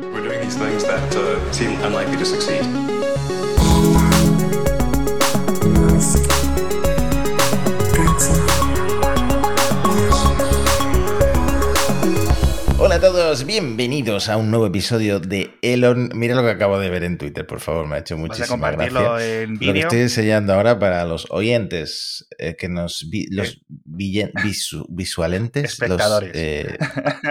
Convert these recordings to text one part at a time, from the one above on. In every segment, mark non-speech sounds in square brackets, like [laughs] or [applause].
We're doing these things that uh, seem unlikely to succeed. Hola a todos, bienvenidos a un nuevo episodio de Elon. Mira lo que acabo de ver en Twitter, por favor, me ha hecho ¿Vas a muchísima gracia. en Lo que vídeo? estoy enseñando ahora para los oyentes, eh, que nos vi- los visu- visualentes, Espectadores. [laughs] los eh,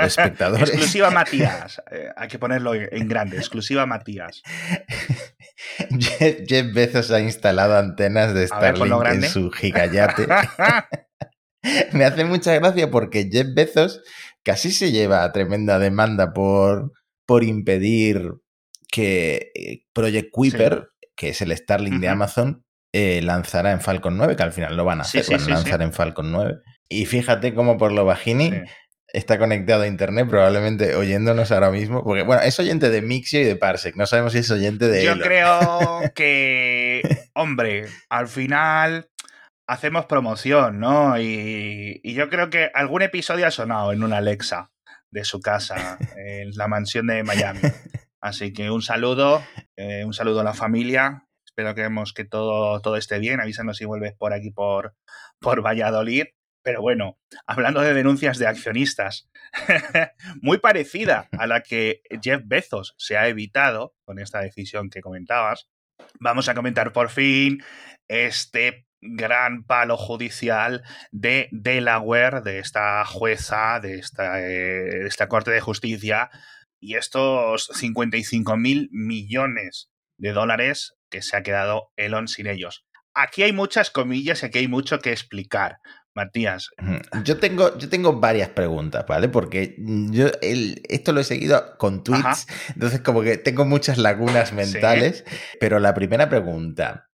espectadores. Exclusiva Matías. Eh, hay que ponerlo en grande. Exclusiva Matías. [laughs] Jeff, Jeff Bezos ha instalado antenas de ver, Starlink en su gigayate. [laughs] Me hace mucha gracia porque Jeff Bezos casi se lleva a tremenda demanda por, por impedir que eh, Project Kuiper, que es el Starlink de. Amazon, eh, lanzara en Falcon 9, que al final lo van a hacer, sí, van a sí, lanzar sí. en Falcon 9. Y fíjate cómo por lo bajini está conectado a internet, probablemente oyéndonos ahora mismo, porque bueno, es oyente de Mixio y de Parsec, no sabemos si es oyente de Yo Elon. creo [laughs] que, hombre, al final hacemos promoción, ¿no? Y, y yo creo que algún episodio ha sonado en una Alexa de su casa, en la mansión de Miami. [laughs] Así que un saludo, eh, un saludo a la familia. Espero que vemos que todo, todo esté bien. Avísanos si vuelves por aquí por, por Valladolid. Pero bueno, hablando de denuncias de accionistas, [laughs] muy parecida a la que Jeff Bezos se ha evitado con esta decisión que comentabas, vamos a comentar por fin este gran palo judicial de Delaware, de esta jueza, de esta, eh, de esta Corte de Justicia, y estos 55 mil millones de dólares que se ha quedado Elon sin ellos. Aquí hay muchas comillas y aquí hay mucho que explicar. Matías. Yo tengo, yo tengo varias preguntas, ¿vale? Porque yo el- esto lo he seguido con tweets, entonces como que tengo muchas lagunas mentales, pero la primera pregunta,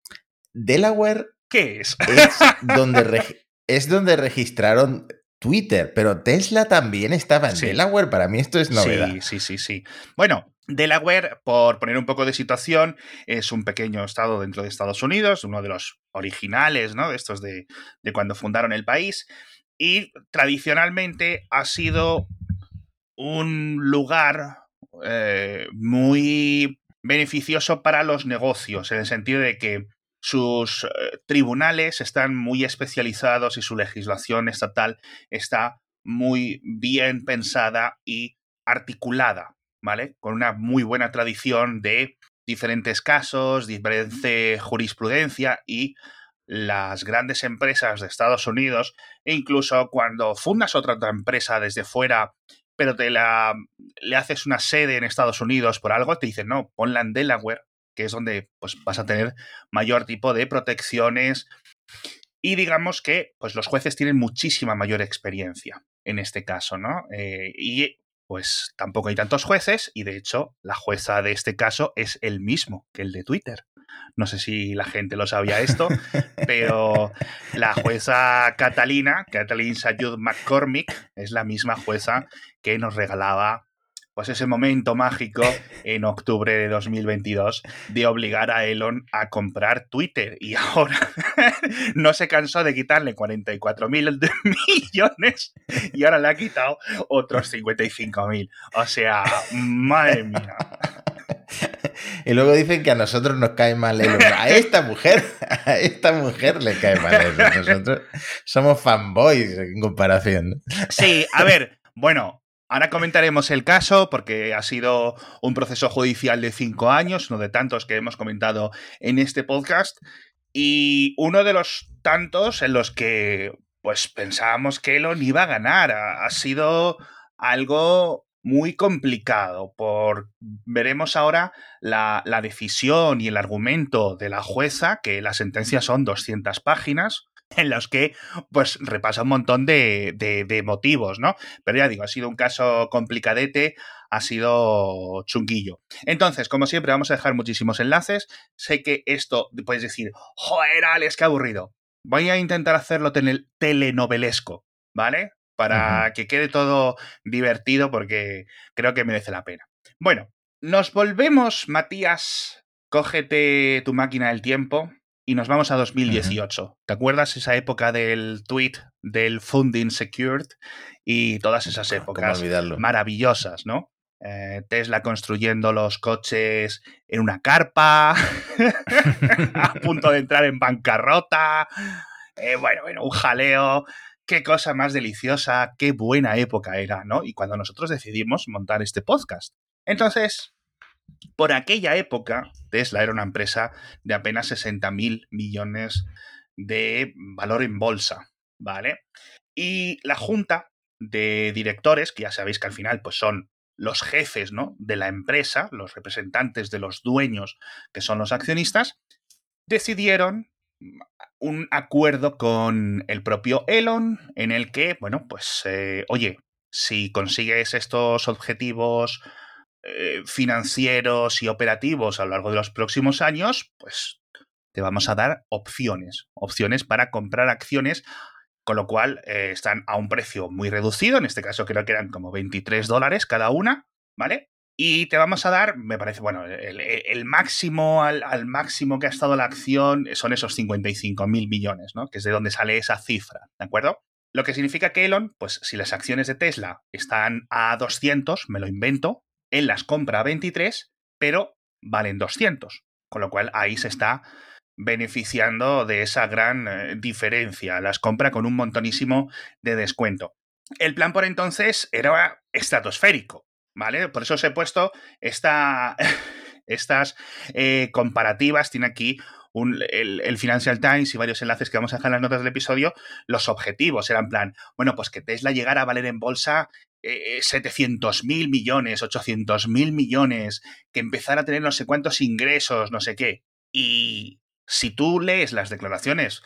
Delaware ¿qué es? es [laughs] donde, es donde registraron Twitter, pero Tesla también estaba en Sí. Delaware, para mí esto es novedad. Sí, sí, sí, sí. Bueno, Delaware, por poner un poco de situación, es un pequeño estado dentro de Estados Unidos, uno de los originales, ¿no? De estos de, de cuando fundaron el país. Y tradicionalmente ha sido un lugar eh, muy beneficioso para los negocios, en el sentido de que sus eh, tribunales están muy especializados y su legislación estatal está muy bien pensada y articulada, ¿vale? Con una muy buena tradición de diferentes casos, diferente jurisprudencia y las grandes empresas de Estados Unidos, e incluso cuando fundas otra, empresa desde fuera, pero te la le haces una sede en Estados Unidos por algo, te dicen, no, ponla en Delaware, que es donde pues, vas a tener mayor tipo de protecciones. Y digamos que pues, los jueces tienen muchísima mayor experiencia en este caso, ¿no? Eh, y pues tampoco hay tantos jueces y de hecho la jueza de este caso es el mismo que el de Twitter. No sé si la gente lo sabía esto, [laughs] pero la jueza Catalina, Kathleen Sayud McCormick, es la misma jueza que nos regalaba pues ese momento mágico en octubre de 2022 de obligar a Elon a comprar Twitter y ahora [laughs] no se cansó de quitarle 44 mil millones y ahora le ha quitado otros 55 mil. O sea, madre mía. Y luego dicen que a nosotros nos cae mal Elon. A esta mujer, a esta mujer le cae mal Elon. Nosotros somos fanboys en comparación. Sí, a ver, bueno, ahora comentaremos el caso porque ha sido un proceso judicial de cinco años, uno de tantos que hemos comentado en este podcast, y uno de los tantos en los que pues pensábamos que Elon iba a ganar. Ha, sido algo muy complicado. Por veremos ahora la, la, decisión y el argumento de la jueza, que la sentencia son 200 páginas, [laughs] en los que pues repasa un montón de, de, de, motivos, ¿no? Pero ya digo, ha sido un caso complicadete, ha sido chunguillo. Entonces, como siempre, vamos a dejar muchísimos enlaces. Sé que esto puedes decir, joder, Alex, qué aburrido. Voy a intentar hacerlo tel telenovelesco, ¿vale? Para uh -huh. que quede todo divertido porque creo que merece la pena. Bueno, nos volvemos, Matías. Cógete tu máquina del tiempo y nos vamos a 2018. Uh -huh. ¿Te acuerdas esa época del tweet del Funding Secured y todas esas épocas maravillosas, ¿no? eh, Tesla construyendo los coches en una carpa, [laughs] a punto de entrar en bancarrota. Eh, bueno, bueno, un jaleo. Qué cosa más deliciosa, qué buena época era, ¿no? Y cuando nosotros decidimos montar este podcast. Entonces, por aquella época, Tesla era una empresa de apenas 60 mil millones de valor en bolsa, ¿vale? Y la junta de directores, que ya sabéis que al final pues son los jefes ¿no? de la empresa, los representantes de los dueños, que son los accionistas, decidieron un acuerdo con el propio Elon en el que, bueno, pues, eh, oye, si consigues estos objetivos eh, financieros y operativos a lo largo de los próximos años, pues te vamos a dar opciones, opciones para comprar acciones con lo cual eh, están a un precio muy reducido, en este caso creo que eran como 23 dólares cada una, ¿vale? Y te vamos a dar, me parece, bueno, el, máximo, al, máximo que ha estado la acción son esos 55 mil millones, ¿no? Que es de donde sale esa cifra, ¿de acuerdo? Lo que significa que Elon, pues si las acciones de Tesla están a 200, me lo invento, él las compra a 23, pero valen 200. Con lo cual ahí se está beneficiando de esa gran eh, diferencia. Las compra con un montonísimo de descuento. El plan por entonces era estratosférico, ¿vale? Por eso os he puesto esta, [laughs] estas eh, comparativas. Tiene aquí un, el, Financial Times y varios enlaces que vamos a dejar en las notas del episodio. Los objetivos eran plan, bueno, pues que Tesla llegara a valer en bolsa 700 eh, mil millones, 800 mil millones, que empezara a tener no sé cuántos ingresos, no sé qué. Y si tú lees las declaraciones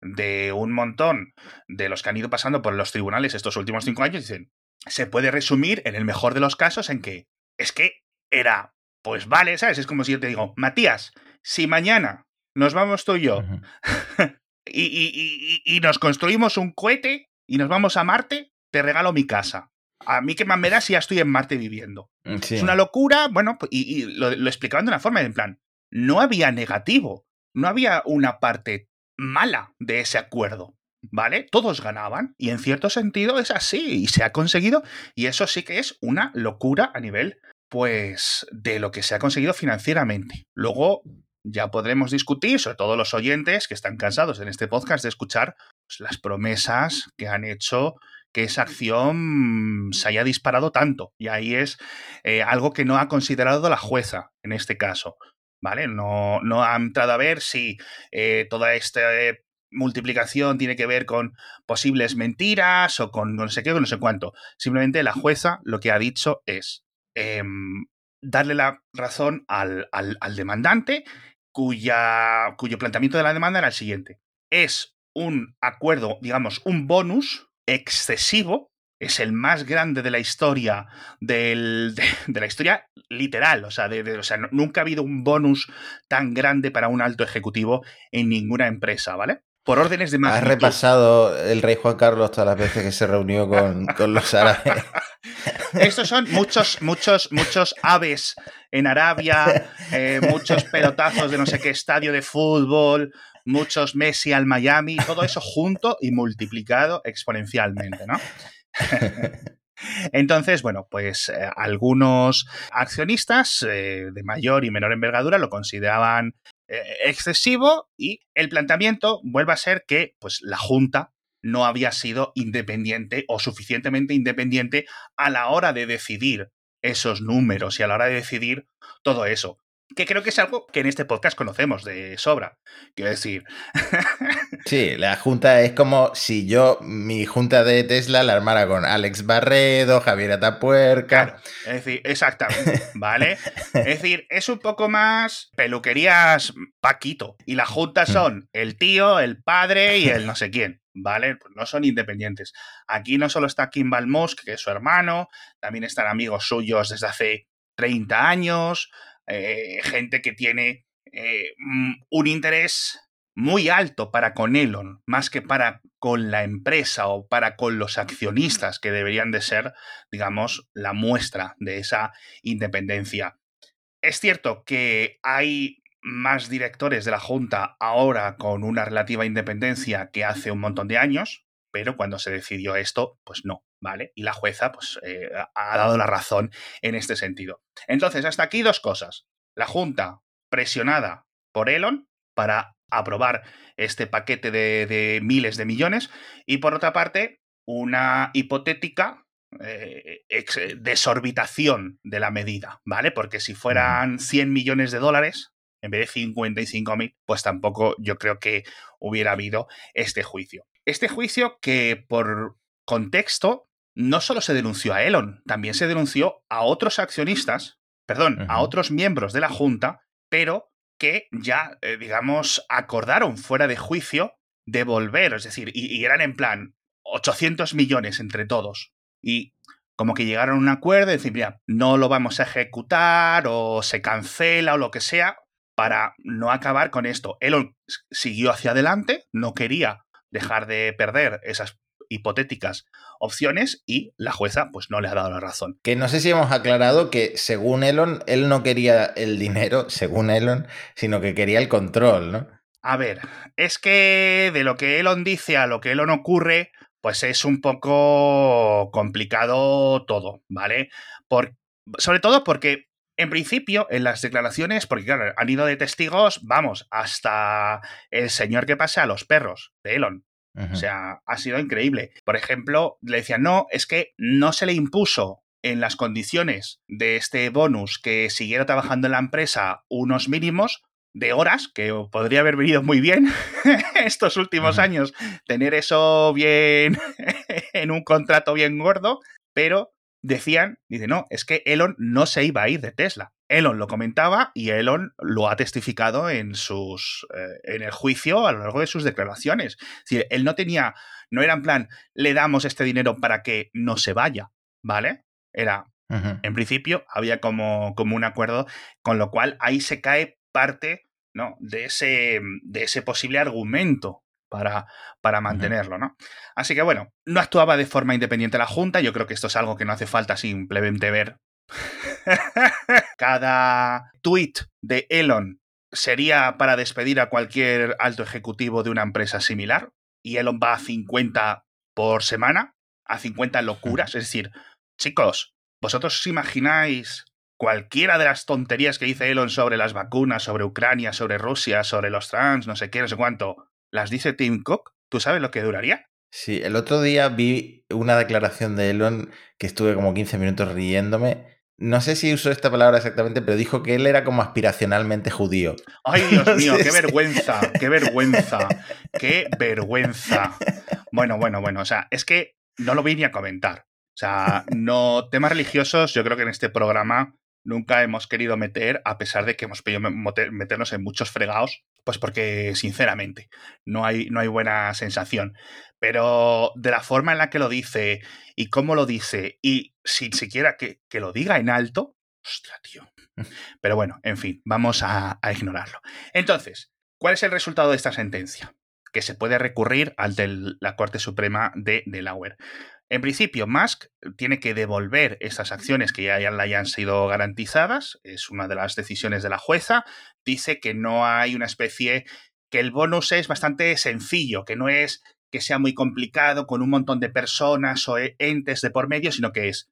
de un montón de los que han ido pasando por los tribunales estos últimos cinco años, dicen, se puede resumir en el mejor de los casos en que es que era, pues vale, ¿sabes? Es como si yo te digo, Matías, si mañana nos vamos tú y yo [laughs] y, y, nos construimos un cohete y nos vamos a Marte, te regalo mi casa. A mí qué más me da si ya estoy en Marte viviendo. Mm, es una locura, bueno, pues, y, lo, lo explicaban de una forma, en plan, no había negativo no había una parte mala de ese acuerdo. ¿Vale? Todos ganaban y en cierto sentido es así y se ha conseguido y eso sí que es una locura a nivel pues de lo que se ha conseguido financieramente. Luego ya podremos discutir, sobre todo los oyentes que están cansados en este podcast de escuchar pues, las promesas que han hecho que esa acción se haya disparado tanto. Y ahí es eh, algo que no ha considerado la jueza en este caso. ¿vale? No, no ha entrado a ver si eh, toda esta eh, multiplicación tiene que ver con posibles mentiras o con no sé qué o no sé cuánto. Simplemente la jueza lo que ha dicho es em, darle la razón al, al, demandante cuya, cuyo planteamiento de la demanda era el siguiente. Es un acuerdo, digamos, un bonus excesivo es el más grande de la historia del, de, la historia literal. O sea, de, o sea, nunca ha habido un bonus tan grande para un alto ejecutivo en ninguna empresa, ¿vale? Por órdenes de más. Has repasado el rey Juan Carlos todas las veces que se reunió con, con los árabes. [laughs] Estos son muchos, muchos, muchos aves en Arabia, eh, muchos pelotazos de no sé qué estadio de fútbol, muchos Messi al Miami, todo eso junto y multiplicado exponencialmente, ¿no? [laughs] Entonces, bueno, pues eh, algunos accionistas eh, de mayor y menor envergadura lo consideraban eh, excesivo y el planteamiento vuelve a ser que pues, la Junta no había sido independiente o suficientemente independiente a la hora de decidir esos números y a la hora de decidir todo eso que creo que es algo que en este podcast conocemos de sobra. Quiero decir. [laughs] sí, la junta es como si yo, mi junta de Tesla, la armara con Alex Barredo, Javier Atapuerca. es decir, exactamente, [laughs] ¿vale? es decir, es un poco más peluquerías Paquito. Y la junta mm. son el tío, el padre y el no sé quién. ¿Vale? Pues no son independientes. Aquí no solo está Kimball Musk, que es su hermano, también están amigos suyos desde hace 30 años, eh, gente que tiene eh, mm, un interés muy alto para con Elon, más que para con la empresa o para con los accionistas, que deberían de ser, digamos, la muestra de esa independencia. Es cierto que hay más directores de la Junta ahora con una relativa independencia que hace un montón de años, pero cuando se decidió esto, pues no, ¿vale? Y la jueza, pues, eh, ha dado la razón en este sentido. Entonces, hasta aquí dos cosas. La Junta presionada por Elon para aprobar este paquete de, miles de millones y por otra parte una hipotética eh, desorbitación de la medida, ¿vale? Porque si fueran 100 millones de dólares en vez de 55 mil, pues tampoco yo creo que hubiera habido este juicio. Este juicio que por contexto no solo se denunció a Elon, también se denunció a otros accionistas, perdón, a otros miembros de la Junta, pero que ya, eh, digamos, acordaron fuera de juicio devolver, es decir, y, eran en plan 800 millones entre todos. Y como que llegaron a un acuerdo y decir, mira, no lo vamos a ejecutar o se cancela o lo que sea para no acabar con esto. Elon siguió hacia adelante, no quería dejar de perder esas hipotéticas opciones y la jueza pues no le ha dado la razón. Que no sé si hemos aclarado que según Elon, él no quería el dinero, [laughs] según Elon, sino que quería el control, ¿no? A ver, es que de lo que Elon dice a lo que Elon ocurre, pues es un poco complicado todo, ¿vale? Por, sobre todo porque en principio, en las declaraciones, porque claro, han ido de testigos, vamos, hasta el señor que pasa a los perros de Elon. O sea, ha sido increíble. Por ejemplo, le decían, no, es que no se le impuso en las condiciones de este bonus que siguiera trabajando en la empresa unos mínimos de horas, que podría haber venido muy bien [laughs] estos últimos años, tener eso bien [laughs] en un contrato bien gordo, pero decían, dice, no, es que Elon no se iba a ir de Tesla. Elon lo comentaba y Elon lo ha testificado en sus eh, en el juicio a lo largo de sus declaraciones. Es decir, él no tenía, no era en plan, le damos este dinero para que no se vaya, ¿vale? Era, en principio, había como, como un acuerdo, con lo cual ahí se cae parte ¿no? de, ese, de ese posible argumento para, para mantenerlo, ¿no? Así que bueno, no actuaba de forma independiente la Junta, yo creo que esto es algo que no hace falta simplemente ver. [laughs] Cada tweet de Elon sería para despedir a cualquier alto ejecutivo de una empresa similar, y Elon va a 50 por semana, a 50 locuras, es decir, chicos, ¿vosotros os imagináis cualquiera de las tonterías que dice Elon sobre las vacunas, sobre Ucrania, sobre Rusia, sobre los trans, no sé qué, no sé cuánto, las dice Tim Cook, ¿tú sabes lo que duraría? Sí, el otro día vi una declaración de Elon que estuve como 15 minutos riéndome. No sé si usó esta palabra exactamente, pero dijo que él era como aspiracionalmente judío. Ay, [laughs] Dios mío, qué [laughs] vergüenza, qué vergüenza, qué vergüenza. Bueno, bueno, bueno, o sea, es que no lo vi ni a comentar. O sea, no, temas religiosos, yo creo que en este programa nunca hemos querido meter, a pesar de que hemos pedido meternos en muchos fregados, pues porque, sinceramente, no hay, no hay buena sensación. Pero de la forma en la que lo dice y cómo lo dice, y sin siquiera que, que lo diga en alto, ostras, tío. [laughs] Pero bueno, en fin, vamos a, a ignorarlo. Entonces, ¿cuál es el resultado de esta sentencia? Que se puede recurrir ante la Corte Suprema de Delaware. En principio, Musk tiene que devolver esas acciones que ya, le hayan sido garantizadas, es una de las decisiones de la jueza. Dice que no hay una especie, que el bonus es bastante sencillo, que no es que sea muy complicado con un montón de personas o entes de por medio, sino que es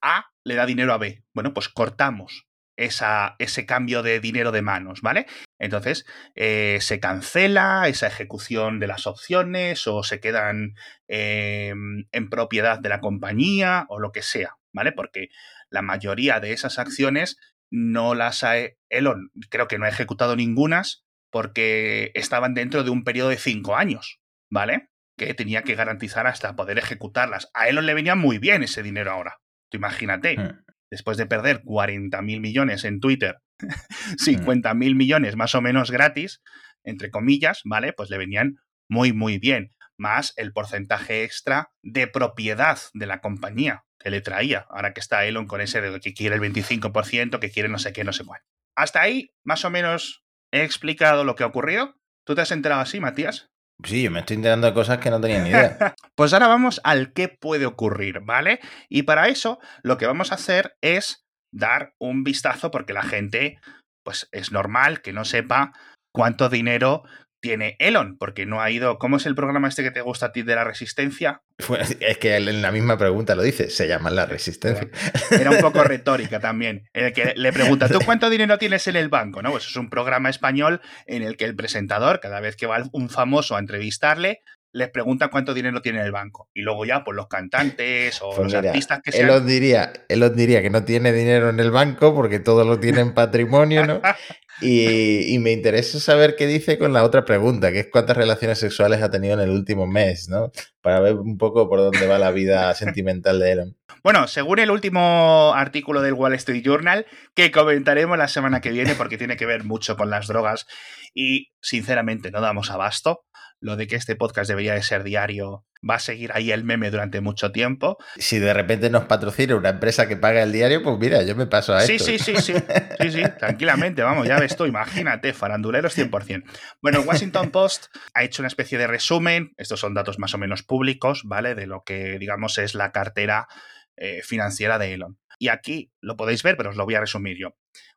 A le da dinero a B. Bueno, pues cortamos esa, ese cambio de dinero de manos, ¿vale? Entonces, eh, se cancela esa ejecución de las opciones o se quedan em, en propiedad de la compañía o lo que sea, ¿vale? Porque la mayoría de esas acciones no las ha... Elon creo que no ha ejecutado ningunas porque estaban dentro de un periodo de cinco años, ¿vale? Que tenía que garantizar hasta poder ejecutarlas. A Elon le venía muy bien ese dinero ahora. Tú imagínate. Hmm después de perder 40.000 millones en Twitter, [laughs] 50.000 mm. millones más o menos gratis, entre comillas, ¿vale? Pues le venían muy, muy bien. Más el porcentaje extra de propiedad de la compañía que le traía. Ahora que está Elon con ese de que quiere el 25%, que quiere no sé qué, no sé cuál. Hasta ahí, más o menos, he explicado lo que ha ocurrido. ¿Tú te has enterado así, Matías? Sí, yo me estoy enterando de cosas que no tenía ni idea. [laughs] pues ahora vamos al qué puede ocurrir, ¿vale? Y para eso lo que vamos a hacer es dar un vistazo porque la gente, pues es normal que no sepa cuánto dinero tiene Elon, porque no ha ido. ¿Cómo es el programa este que te gusta a ti de la resistencia? Pues es que en la misma pregunta lo dice, se llama la resistencia. Era un poco [laughs] retórica también, en el que le pregunta, ¿tú cuánto dinero tienes en el banco? ¿No? Pues es un programa español en el que el presentador, cada vez que va un famoso a entrevistarle, les pregunta cuánto dinero tiene en el banco. Y luego ya, pues los cantantes o Pues los mira, artistas que Él sean. os, diría, él os diría que no tiene dinero en el banco porque todo lo tiene en [laughs] patrimonio, ¿no? Y, y me interesa saber qué dice con la otra pregunta, que es cuántas relaciones sexuales ha tenido en el último mes, ¿no? Para ver un poco por dónde va la vida sentimental de Elon. Bueno, según el último artículo del Wall Street Journal, que comentaremos la semana que viene porque tiene que ver mucho con las drogas y sinceramente no damos abasto. Lo de que este podcast debería de ser diario va a seguir ahí el meme durante mucho tiempo. Si de repente nos patrocina una empresa que paga el diario, pues mira, yo me paso a Sí, esto. sí, sí, sí, sí, sí, [laughs] tranquilamente, vamos, ya ves tú, imagínate, faranduleros 100%. Bueno, el Washington Post ha hecho una especie de resumen, estos son datos más o menos públicos, ¿vale? De lo que, digamos, es la cartera eh, financiera de Elon. Y aquí lo podéis ver, pero os lo voy a resumir yo.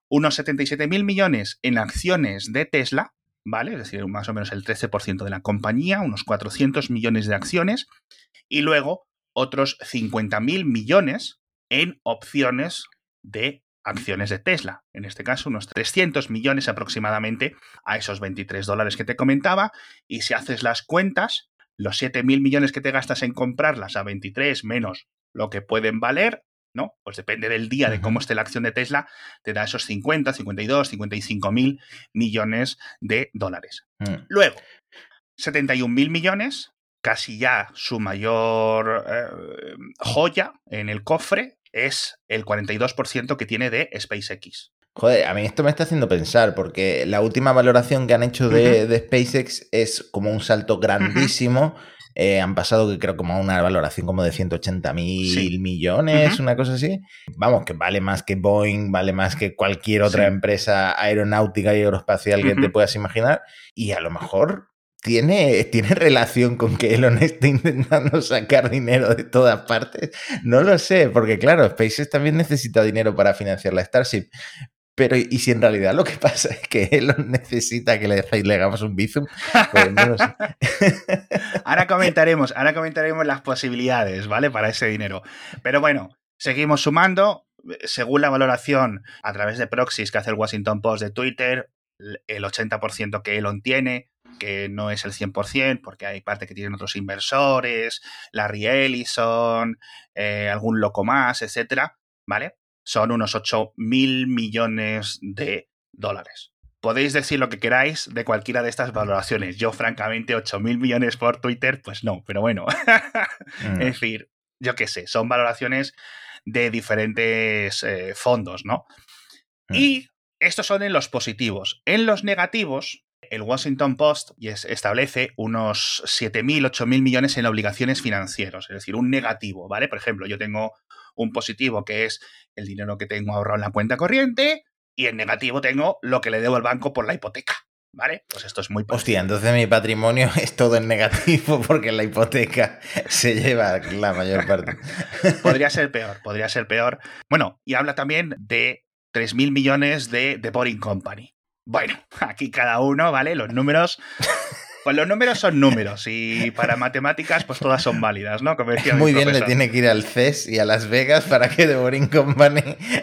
Unos 77 mil millones en acciones de Tesla, ¿vale? Es decir, más o menos el 13% de la compañía, unos 400 millones de acciones, y luego otros 50 mil millones en opciones de acciones de Tesla. En este caso, unos 300 millones aproximadamente a esos 23 dólares que te comentaba. Y si haces las cuentas, los 7 mil millones que te gastas en comprarlas a 23 menos lo que pueden valer, ¿no? Pues depende del día, de cómo esté la acción de Tesla, te da esos 50, 52, 55 mil millones de dólares. Mm. Luego, 71 mil millones, casi ya su mayor eh, joya en el cofre, es el 42% que tiene de SpaceX. Joder, a mí esto me está haciendo pensar, porque la última valoración que han hecho de, de SpaceX es como un salto grandísimo. Eh, han pasado, que creo, como a una valoración como de 180 mil Sí. millones, una cosa así. Vamos, que vale más que Boeing, vale más que cualquier otra Sí. empresa aeronáutica y aeroespacial que te puedas imaginar. Y a lo mejor tiene, tiene relación con que Elon esté intentando sacar dinero de todas partes. No lo sé, porque claro, SpaceX también necesita dinero para financiar la Starship. Pero, ¿y si en realidad lo que [laughs] pasa es que Elon necesita que le, le hagamos un bizum? Pues no lo sé. [laughs] Ahora comentaremos, ahora comentaremos las posibilidades, ¿vale? Para ese dinero. Pero bueno, seguimos sumando. Según la valoración a través de proxies que hace el Washington Post de Twitter, el 80% que Elon tiene, que no es el 100%, porque hay parte que tienen otros inversores, Larry Ellison, eh, algún loco más, etcétera, ¿vale? Son unos 8 mil millones de dólares. Podéis decir lo que queráis de cualquiera de estas valoraciones. Yo, francamente, 8 mil millones por Twitter, pues no, pero bueno. Mm. [laughs] Es decir, yo qué sé, son valoraciones de diferentes eh, fondos, ¿no? Mm. Y estos son en los positivos. En los negativos, el Washington Post establece unos 7.000, 8.000 millones en obligaciones financieras, es decir, un negativo, ¿vale? Por ejemplo, yo tengo un positivo que es el dinero que tengo ahorrado en la cuenta corriente y en negativo tengo lo que le debo al banco por la hipoteca, ¿vale? Pues esto es muy Hostia, entonces mi patrimonio [laughs] es todo en negativo porque la hipoteca [laughs] se lleva la mayor parte. [laughs] Podría ser peor, podría ser peor. Bueno, y habla también de 3.000 millones de The Boring Company. Bueno, aquí cada uno, ¿vale? Los números. Pues los números son números y para matemáticas, pues todas son válidas, ¿no? Como decía mi Muy bien, le tiene que ir al CES y a Las Vegas para que The Boring Company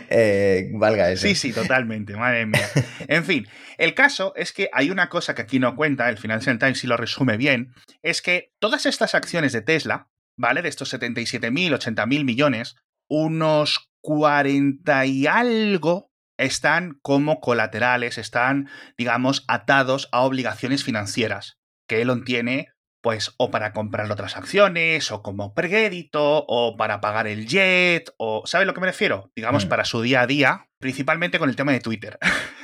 eh, valga eso. Sí, sí, totalmente, madre mía. En fin, el caso es que hay una cosa que aquí no cuenta, el Financial Times sí lo resume bien, es que todas estas acciones de Tesla, ¿vale? De estos 77.000, 80.000 millones, unos 40 y algo están como colaterales, están, digamos, atados a obligaciones financieras que Elon tiene, pues, o para comprar otras acciones, o como crédito, o para pagar el jet, o, ¿sabes lo que me refiero? Digamos, Mm. para su día a día, principalmente con el tema de Twitter. [laughs]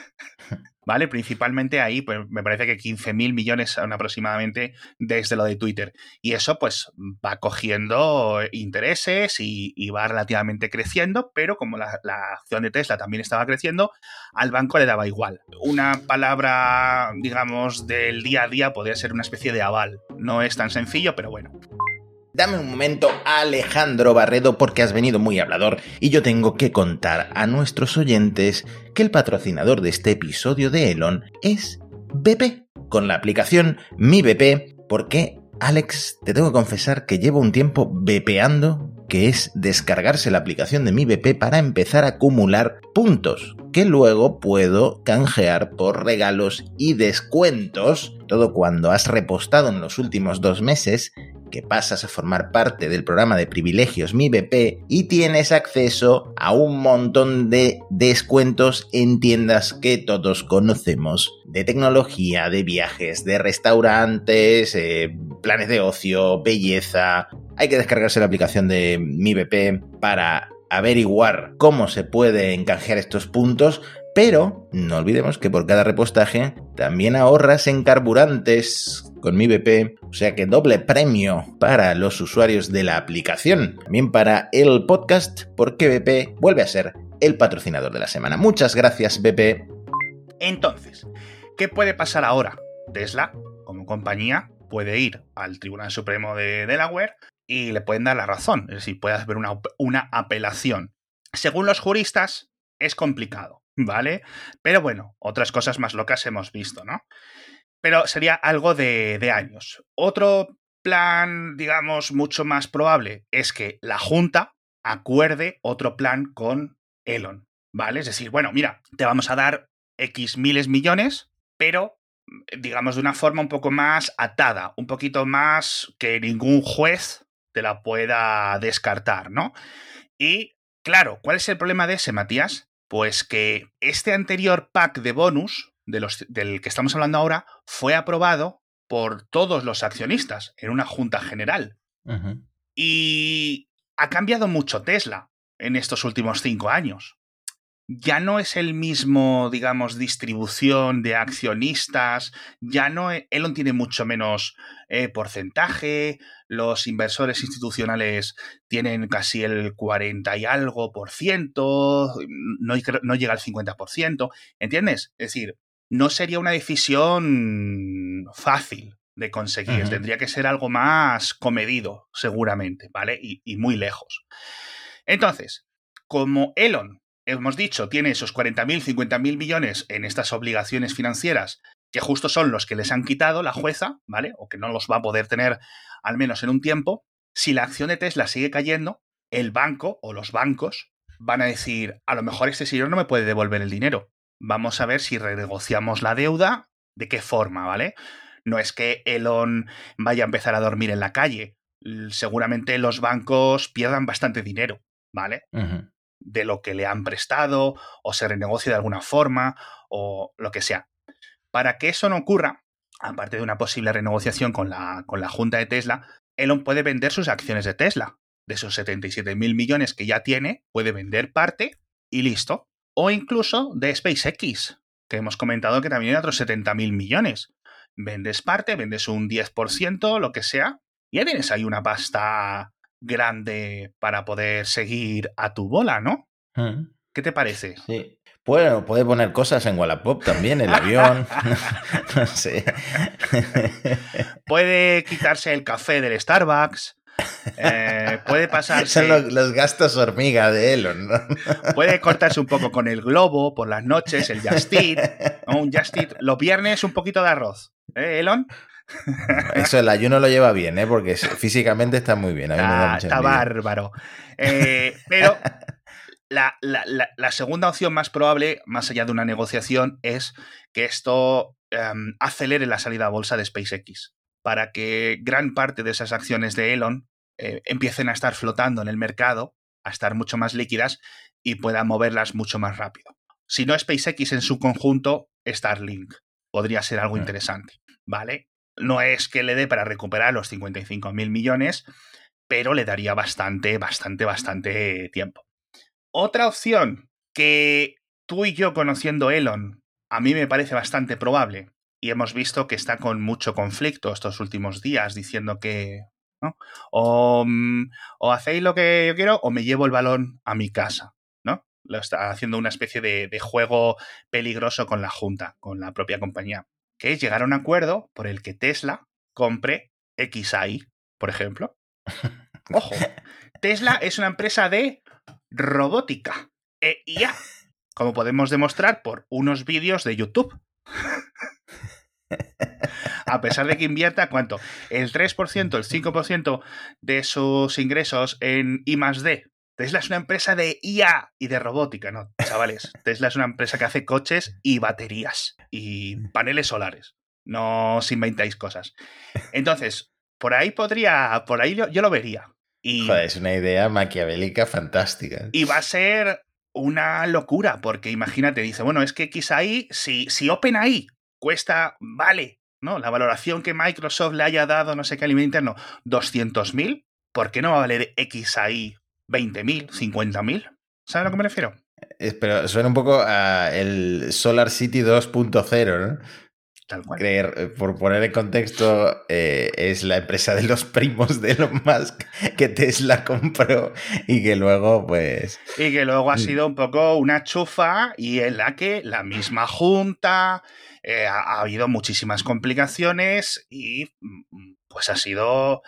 ¿Vale? Principalmente ahí, pues me parece que 15.000 millones son aproximadamente desde lo de Twitter. Y eso, pues, va cogiendo intereses y, va relativamente creciendo, pero como la acción de Tesla también estaba creciendo, al banco le daba igual. Una palabra, digamos, del día a día podría ser una especie de aval. No es tan sencillo, pero bueno. Dame un momento, Alejandro Barredo, porque has venido muy hablador y yo tengo que contar a nuestros oyentes que el patrocinador de este episodio de Elon es BP. con la aplicación Mi BP, porque, Alex, te tengo que confesar que llevo un tiempo bepeando que es descargarse la aplicación de mi BP para empezar a acumular puntos que luego puedo canjear por regalos y descuentos, todo cuando has repostado en los últimos dos meses que pasas a formar parte del programa de privilegios Mi BP y tienes acceso a un montón de descuentos en tiendas que todos conocemos, de tecnología, de viajes, de restaurantes, eh, planes de ocio, belleza. Hay que descargarse la aplicación de Mi BP para averiguar cómo se puede encajar estos puntos, pero no olvidemos que por cada repostaje también ahorras en carburantes con mi BP, o sea que doble premio para los usuarios de la aplicación, también para el podcast, porque BP vuelve a ser el patrocinador de la semana. Muchas gracias, BP. Entonces, ¿qué puede pasar ahora? Tesla, como compañía, puede ir al Tribunal Supremo de Delaware y le pueden dar la razón, es decir, puede haber una, una apelación. Según los juristas, es complicado, ¿vale? Pero bueno, otras cosas más locas hemos visto, ¿no? Pero sería algo de, de años. Otro plan, digamos, mucho más probable es que la Junta acuerde otro plan con Elon, ¿vale? Es decir, bueno, mira, te vamos a dar X miles millones, pero digamos de una forma un poco más atada, un poquito más que ningún juez te la pueda descartar, ¿no? Y claro, ¿cuál es el problema de ese, Matías? Pues que este anterior pack de bonus de los, del que estamos hablando ahora fue aprobado por todos los accionistas en una junta general. Y ha cambiado mucho Tesla en estos últimos cinco años. Ya no es el mismo, digamos, distribución de accionistas, ya no, e, Elon tiene mucho menos eh, porcentaje, los inversores institucionales tienen casi el 40 y algo por ciento, no, no llega al 50 por ciento, ¿entiendes? Es decir, no sería una decisión fácil de conseguir. Tendría que ser algo más comedido, seguramente, ¿vale? Y, y, muy lejos. Entonces, como Elon, hemos dicho, tiene esos 40.000, 50.000 millones en estas obligaciones financieras, que justo son los que les han quitado la jueza, ¿vale? O que no los va a poder tener al menos en un tiempo, si la acción de Tesla sigue cayendo, el banco o los bancos van a decir, a lo mejor este señor no me puede devolver el dinero vamos a ver si renegociamos la deuda, de qué forma, ¿vale? No es que Elon vaya a empezar a dormir en la calle. Seguramente los bancos pierdan bastante dinero, ¿vale? De lo que le han prestado, o se renegocie de alguna forma, o lo que sea. Para que eso no ocurra, aparte de una posible renegociación con la, con la junta de Tesla, Elon puede vender sus acciones de Tesla. De esos 77 mil millones que ya tiene, puede vender parte y listo o incluso de SpaceX, que hemos comentado que también hay otros 70 mil millones. Vendes parte, vendes un 10%, lo que sea, y ya tienes ahí una pasta grande para poder seguir a tu bola, ¿no? Mm. ¿Qué te parece? Sí. Bueno, puede poner cosas en Wallapop también, el avión. [laughs] [laughs] no sé. [laughs] puede quitarse el café del Starbucks. Eh, puede pasarse. Son los, gastos hormiga de Elon, ¿no? Puede cortarse un poco con el globo por las noches, el Just Eat, Un Just Eat. Los viernes un poquito de arroz. ¿Eh, Elon? Eso el ayuno lo lleva bien, ¿eh? Porque físicamente está muy bien. está bárbaro. Eh, pero [laughs] la, la, segunda opción más probable, más allá de una negociación, es que esto em, acelere la salida a bolsa de SpaceX para que gran parte de esas acciones de Elon eh, empiecen a estar flotando en el mercado, a estar mucho más líquidas y puedan moverlas mucho más rápido. Si no SpaceX en su conjunto, Starlink podría ser algo mm. interesante, ¿vale? No es que le dé para recuperar los 55 mil millones, pero le daría bastante, bastante, bastante tiempo. Otra opción que tú y yo conociendo Elon, a mí me parece bastante probable, y hemos visto que está con mucho conflicto estos últimos días diciendo que ¿no? o, mm, hacéis lo que yo quiero o me llevo el balón a mi casa. ¿no? Lo está haciendo una especie de juego peligroso con la Junta, con la propia compañía. Que es llegar a un acuerdo por el que Tesla compre XAI, por ejemplo. Ojo, Tesla [laughs] es una empresa de robótica. E IA, como podemos demostrar por unos vídeos de YouTube. A pesar de que invierta, ¿cuánto? El 3%, el 5% de sus ingresos en I D. Tesla es una empresa de IA y de robótica, ¿no? Chavales, [laughs] Tesla es una empresa que hace coches y baterías y paneles solares. No os inventáis cosas. Entonces, por ahí podría, por ahí yo, lo vería. Y, Joder, es una idea maquiavélica fantástica. Y va a ser una locura, porque imagínate, dice, bueno, es que XAI, si, si OpenAI cuesta, vale, ¿no? La valoración que Microsoft le haya dado, no sé qué, al nivel interno, 200.000, ¿por qué no va a valer XAI 20.000, 50.000? ¿Sabes a lo que me refiero? Pero suena un poco a el Solar City 2.0, ¿no? Creer, eh, por poner en contexto, eh, es la empresa de los primos de Elon Musk que Tesla compró y que luego, pues. Y que luego ha mm. sido un poco una chufa y en la que la misma junta eh, ha, habido muchísimas complicaciones y mm, pues ha sido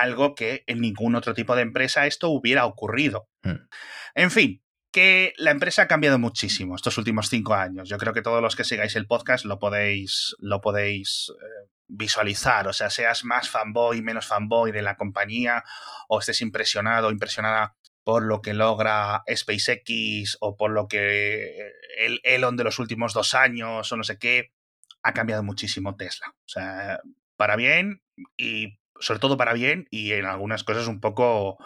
algo que en ningún otro tipo de empresa esto hubiera ocurrido. Mm. En fin, que la empresa ha cambiado muchísimo estos últimos cinco años. Yo creo que todos los que sigáis el podcast lo podéis, lo podéis eh, visualizar. O sea, seas más fanboy, menos fanboy de la compañía, o estés impresionado o impresionada por lo que logra SpaceX o por lo que el Elon de los últimos dos años o no sé qué, ha cambiado muchísimo Tesla. O sea, para bien y sobre todo para bien y en algunas cosas un poco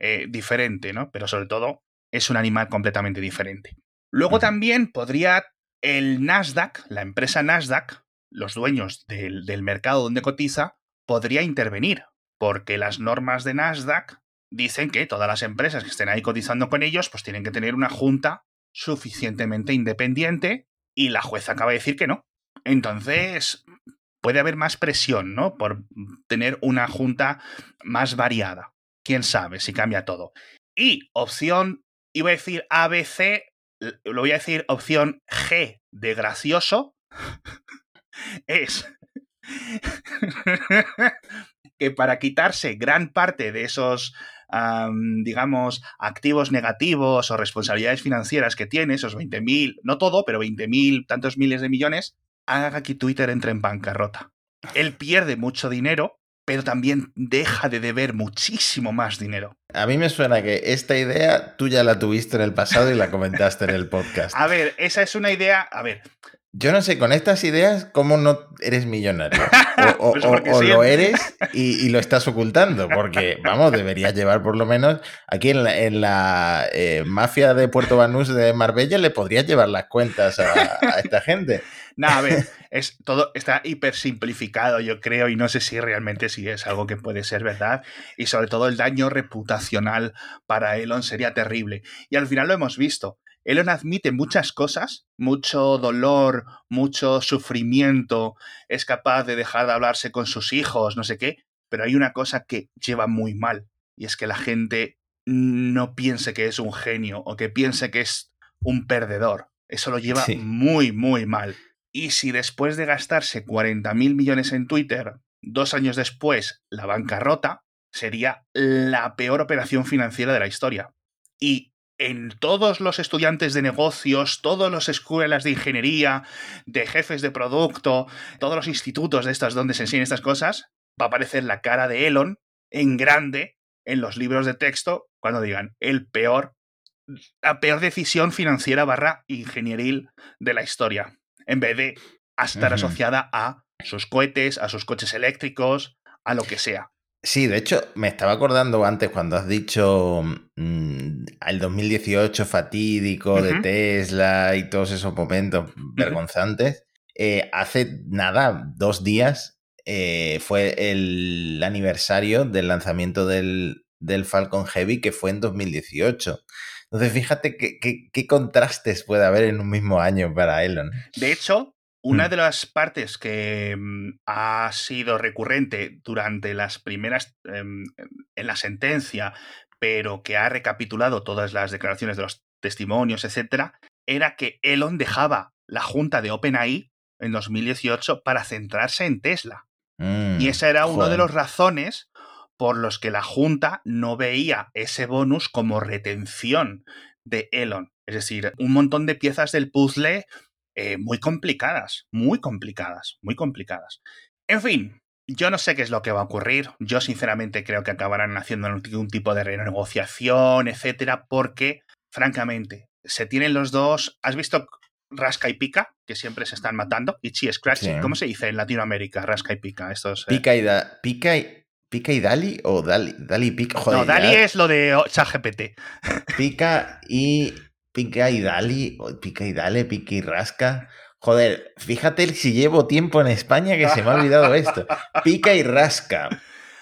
eh, diferente, ¿no? Pero sobre todo es un animal completamente diferente. Luego también podría el Nasdaq, la empresa Nasdaq, los dueños del, del mercado donde cotiza, podría intervenir, porque las normas de Nasdaq dicen que todas las empresas que estén ahí cotizando con ellos, pues tienen que tener una junta suficientemente independiente y la jueza acaba de decir que no. Entonces, puede haber más presión, ¿no? Por tener una junta más variada. Quién sabe si cambia todo. Y opción iba a decir ABC, lo voy a decir opción G de gracioso, [laughs] es [laughs] que para quitarse gran parte de esos, digamos, activos negativos o responsabilidades financieras que tiene, esos 20.000, no todo, pero 20.000, tantos miles de millones, haga que Twitter entre en bancarrota. Él [laughs] pierde mucho dinero pero también deja de deber muchísimo más dinero. A mí me suena que esta idea tú ya la tuviste en el pasado y la comentaste en el podcast. [laughs] A ver, esa es una idea, a ver. Yo no sé, con estas ideas, ¿cómo no eres millonario? O, [laughs] pues lo eres y, lo estás ocultando, porque, vamos, deberías llevar por lo menos, aquí en la, eh, mafia de Puerto Banús de Marbella le podrías llevar las cuentas a, a esta gente. No, a ver, es, todo está hiper simplificado, yo creo, y no sé si realmente si es algo que puede ser verdad. Y sobre todo el daño reputacional para Elon sería terrible. Y al final lo hemos visto. Elon admite muchas cosas, mucho dolor, mucho sufrimiento, es capaz de dejar de hablarse con sus hijos, no sé qué, pero hay una cosa que lleva muy mal, y es que la gente no piense que es un genio o que piense que es un perdedor. Eso lo lleva muy, muy mal. Y si después de gastarse 40 mil millones en Twitter, dos años después la bancarrota, sería la peor operación financiera de la historia. Y en todos los estudiantes de negocios, todas las escuelas de ingeniería, de jefes de producto, todos los institutos de estas donde se enseñan estas cosas, va a aparecer la cara de Elon en grande en los libros de texto cuando digan el peor, la peor decisión financiera barra ingenieril de la historia en vez de estar asociada a sus cohetes, a sus coches eléctricos, a lo que sea. Sí, de hecho, me estaba acordando antes cuando has dicho mm, el 2018 fatídico de Tesla y todos esos momentos vergonzantes. Eh, hace nada, dos días, eh, fue el aniversario del lanzamiento del, del Falcon Heavy, que fue en 2018. Entonces, fíjate qué, contrastes puede haber en un mismo año para Elon. De hecho, una mm. de las partes que mm, ha sido recurrente durante las primeras, em, en la sentencia, pero que ha recapitulado todas las declaraciones de los testimonios, etcétera, era que Elon dejaba la junta de OpenAI en 2018 para centrarse en Tesla. y mm, esa era una de las razones por los que la Junta no veía ese bonus como retención de Elon. Es decir, un montón de piezas del puzzle eh, muy complicadas, muy complicadas, muy complicadas. En fin, yo no sé qué es lo que va a ocurrir. Yo sinceramente creo que acabarán haciendo un tipo de renegociación, etcétera, porque, francamente, se tienen los dos. ¿Has visto Rasca y Pica? Que siempre se están matando. Ichi Scratch. ¿Cómo se dice en Latinoamérica? Rasca y Pica. Estos, eh? Pica, y da, pica y ¿Pica y Dali o Dali, Dali y Pica? no, Dali es lo de ChatGPT. Pica y Pica y Dali, Pica y Dale, Pica y Rasca. Joder, fíjate si llevo tiempo en España que se me ha olvidado esto. Pica y rasca.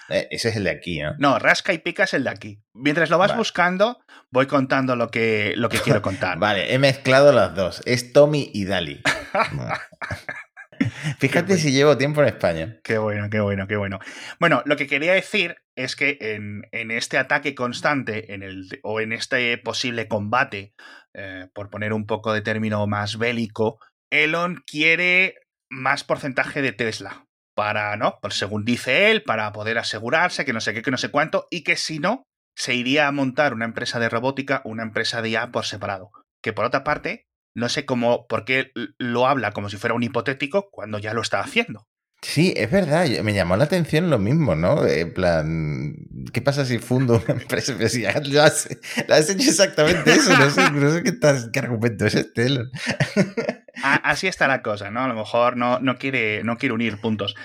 Eh, ese es el de aquí, ¿no? No, rasca y pica es el de aquí. Mientras lo vas buscando, voy contando lo que, lo que quiero contar. [laughs] vale, he mezclado las dos. Es Tommy y Dali. [laughs] [laughs] Fíjate si llevo tiempo en España. Qué bueno, qué bueno, qué bueno. Bueno, lo que quería decir es que en, este ataque constante en el, o en este posible combate, eh, por poner un poco de término más bélico, Elon quiere más porcentaje de Tesla para, ¿no? Pues según dice él, para poder asegurarse que no sé qué, que no sé cuánto, y que si no, se iría a montar una empresa de robótica, una empresa de IA por separado. Que por otra parte, no sé cómo, por qué lo habla como si fuera un hipotético cuando ya lo está haciendo. Sí, es verdad, me llamó la atención lo mismo, ¿no? En plan, ¿qué pasa si fundo una [laughs] empresa? Pues ya lo has, hecho exactamente eso, no sé, no sé qué, qué, argumento es este. [laughs] Así está la cosa, ¿no? A lo mejor no, no, quiere, no quiere unir puntos.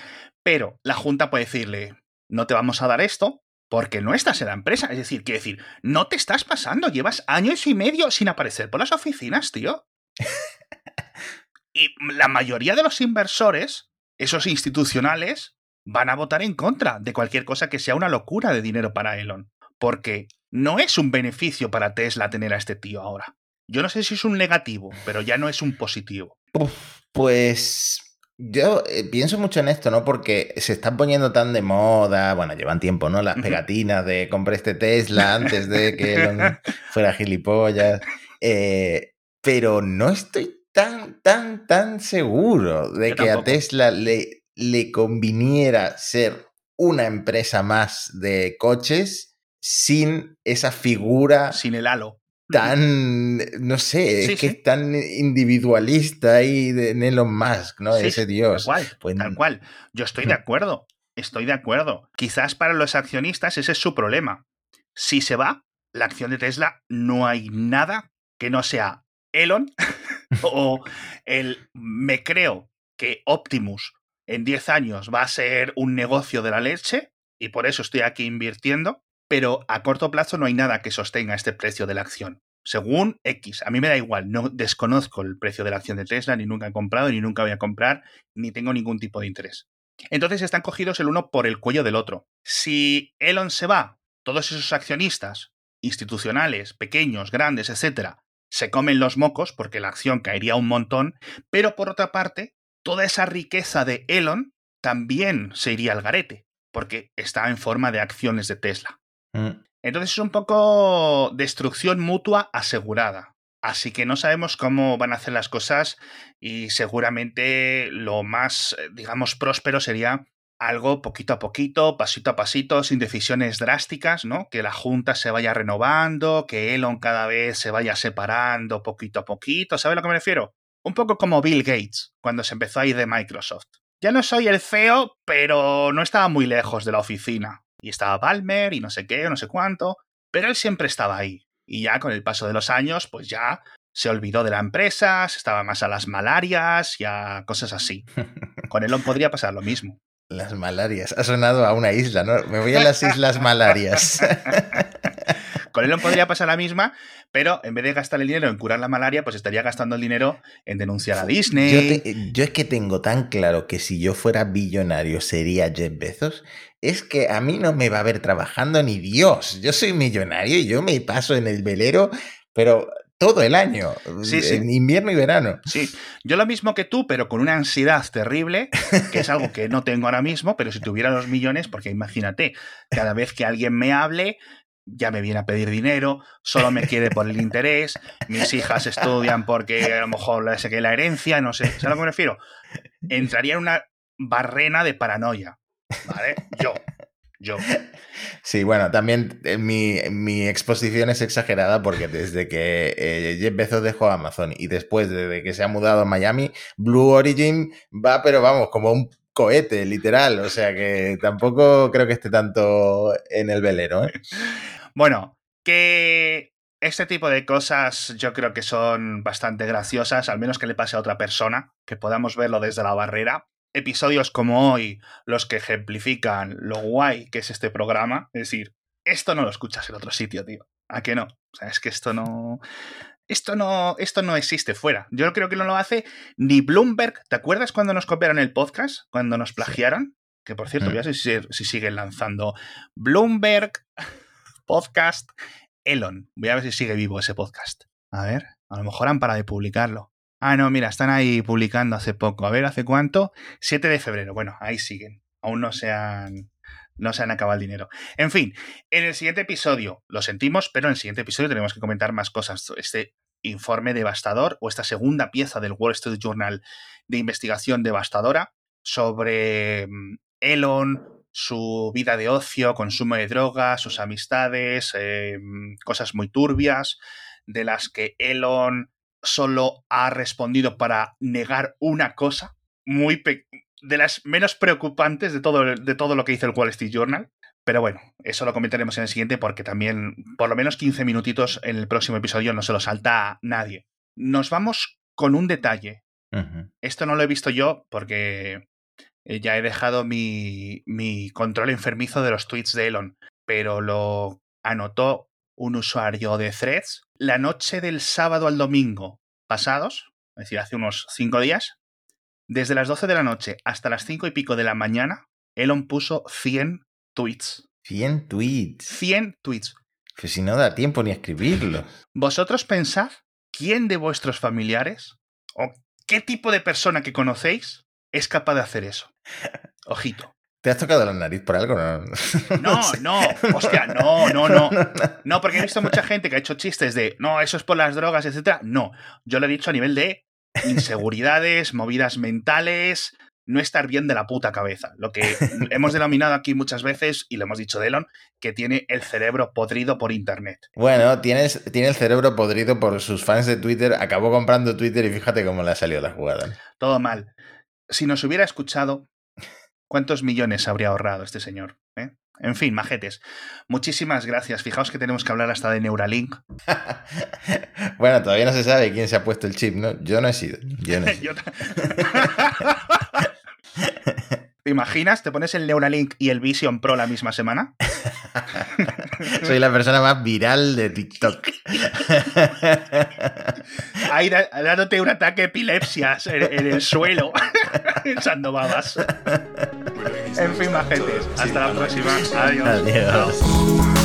Pero la Junta puede decirle, no te vamos a dar esto porque no estás en la empresa. Es decir, quiere decir, no te estás pasando, llevas años y medio sin aparecer por las oficinas, tío. Y la mayoría de los inversores esos institucionales van a votar en contra de cualquier cosa que sea una locura de dinero para Elon. Porque no es un beneficio para Tesla tener a este tío ahora. Yo no sé si es un negativo, pero ya no es un positivo. pues yo eh, pienso mucho en esto, ¿no? Porque se están poniendo tan de moda, bueno, llevan tiempo, ¿no? Las pegatinas de compré este Tesla antes de que Elon [laughs] fuera gilipollas. Eh, pero no estoy tan, tan, tan seguro de que a Tesla le, le conviniera ser una empresa más de coches sin esa figura. Sin el halo. Tan, no sé, es que es tan individualista ahí de Elon Musk, ¿no? Ese dios. Tal cual, pues tal cual. Yo estoy de acuerdo, estoy de acuerdo. Quizás para los accionistas ese es su problema. Si se va, la acción de Tesla no hay nada que no sea Elon [laughs] o el me creo que Optimus en 10 años va a ser un negocio de la leche y por eso estoy aquí invirtiendo, pero a corto plazo no hay nada que sostenga este precio de la acción. Según X, a mí me da igual, no desconozco el precio de la acción de Tesla, ni nunca he comprado, ni nunca voy a comprar, ni tengo ningún tipo de interés. Entonces están cogidos el uno por el cuello del otro. Si Elon se va, todos esos accionistas, institucionales, pequeños, grandes, etcétera, se comen los mocos porque la acción caería un montón, pero por otra parte, toda esa riqueza de Elon también se iría al garete, porque está en forma de acciones de Tesla. Mm. Entonces es un poco destrucción mutua asegurada. Así que no sabemos cómo van a hacer las cosas y seguramente lo más, digamos, próspero sería algo poquito a poquito, pasito a pasito, sin decisiones drásticas, ¿no? Que la Junta se vaya renovando, que Elon cada vez se vaya separando poquito a poquito, ¿sabes a lo que me refiero? Un poco como Bill Gates, cuando se empezó a ir de Microsoft. Ya no soy el CEO, pero no estaba muy lejos de la oficina. Y estaba Palmer y no sé qué, no sé cuánto, pero él siempre estaba ahí. Y ya con el paso de los años, pues ya se olvidó de la empresa, se estaba más a las malarias y a cosas así. [laughs] Con Elon podría pasar lo mismo. Las malarias. Ha sonado a una isla, ¿no? Me voy a las Islas Malarias. [laughs] Con Elon podría pasar la misma, pero en vez de gastar el dinero en curar la malaria, pues estaría gastando el dinero en denunciar a Disney. Yo, es que tengo tan claro que si yo fuera billonario sería Jeff Bezos, es que a mí no me va a ver trabajando ni Dios. Yo soy millonario y yo me paso en el velero, pero todo el año, en invierno y verano. Sí, yo lo mismo que tú, pero con una ansiedad terrible, que es algo que no tengo ahora mismo, pero si tuviera los millones, porque imagínate, cada vez que alguien me hable, ya me viene a pedir dinero, solo me quiere por el interés, mis hijas estudian porque a lo mejor que la herencia, no sé, ¿sabes a lo que me refiero? Entraría en una barrena de paranoia, ¿vale? Yo. Yo. [laughs] Sí, bueno, también eh, mi, mi exposición es exagerada porque desde que eh, Jeff Bezos dejó Amazon y después de que se ha mudado a Miami, Blue Origin va, pero vamos, como un cohete, literal. O sea que tampoco creo que esté tanto en el velero. ¿eh? [laughs] Bueno, que este tipo de cosas yo creo que son bastante graciosas, al menos que le pase a otra persona, que podamos verlo desde la barrera. Episodios como hoy, los que ejemplifican lo guay que es este programa, es decir, esto no lo escuchas en otro sitio, tío. ¿A qué no? O sea, es que esto no. Esto no, esto no existe fuera. Yo creo que no lo hace ni Bloomberg. ¿Te acuerdas cuando nos copiaron el podcast? Cuando nos plagiaron. Que por cierto, ya sé si, si siguen lanzando. Bloomberg, podcast, Elon. Voy a ver si sigue vivo ese podcast. A ver, a lo mejor han parado de publicarlo. Ah, no, mira, están ahí publicando hace poco. A ver, ¿hace cuánto? 7 de febrero. Bueno, ahí siguen. Aún no se han, no se han acabado el dinero. En fin, en el siguiente episodio, lo sentimos, pero en el siguiente episodio tenemos que comentar más cosas. Este informe devastador o esta segunda pieza del Wall Street Journal de investigación devastadora sobre mm, Elon, su vida de ocio, consumo de drogas, sus amistades, eh, cosas muy turbias, de las que Elon solo ha respondido para negar una cosa, muy de las menos preocupantes de todo, de todo lo que hizo el Wall Street Journal. Pero bueno, eso lo comentaremos en el siguiente porque también por lo menos 15 minutitos en el próximo episodio no se lo salta a nadie. Nos vamos con un detalle. Esto no lo he visto yo porque eh, ya he dejado mi, mi control enfermizo de los tweets de Elon, pero lo anotó un usuario de Threads la noche del sábado al domingo pasados, es decir, hace unos cinco días, desde las 12 de la noche hasta las cinco y pico de la mañana, Elon puso 100 tweets. 100 tweets. 100 tweets. Pues si no da tiempo ni a escribirlos. ¿Vosotros pensad quién de vuestros familiares o qué tipo de persona que conocéis es capaz de hacer eso? [laughs] Ojito. ¿Te has tocado la nariz por algo? No, [laughs] no, no, hostia, no, no, no. No, porque he visto mucha gente que ha hecho chistes de, no, eso es por las drogas, etc. No, yo lo he dicho a nivel de inseguridades, [laughs] movidas mentales, no estar bien de la puta cabeza. Lo que [laughs] hemos denominado aquí muchas veces, y lo hemos dicho de Elon, que tiene el cerebro podrido por Internet. Bueno, tienes, tiene el cerebro podrido por sus fans de Twitter, acabó comprando Twitter y fíjate cómo le ha salido la jugada. Todo mal. Si nos hubiera escuchado, ¿cuántos millones habría ahorrado este señor? ¿Eh? En fin, majetes. Muchísimas gracias. Fijaos que tenemos que hablar hasta de Neuralink. [laughs] bueno, todavía no se sabe quién se ha puesto el chip, ¿no? Yo no he sido. Yo no he [laughs] sido. [laughs] ¿Te imaginas? ¿Te pones el Neuralink y el Vision Pro la misma semana? [laughs] Soy la persona más viral de TikTok. [laughs] Ahí dándote un ataque de epilepsia en, el suelo, [laughs] echando babas. En fin, más Hasta la próxima. Adiós. Adiós.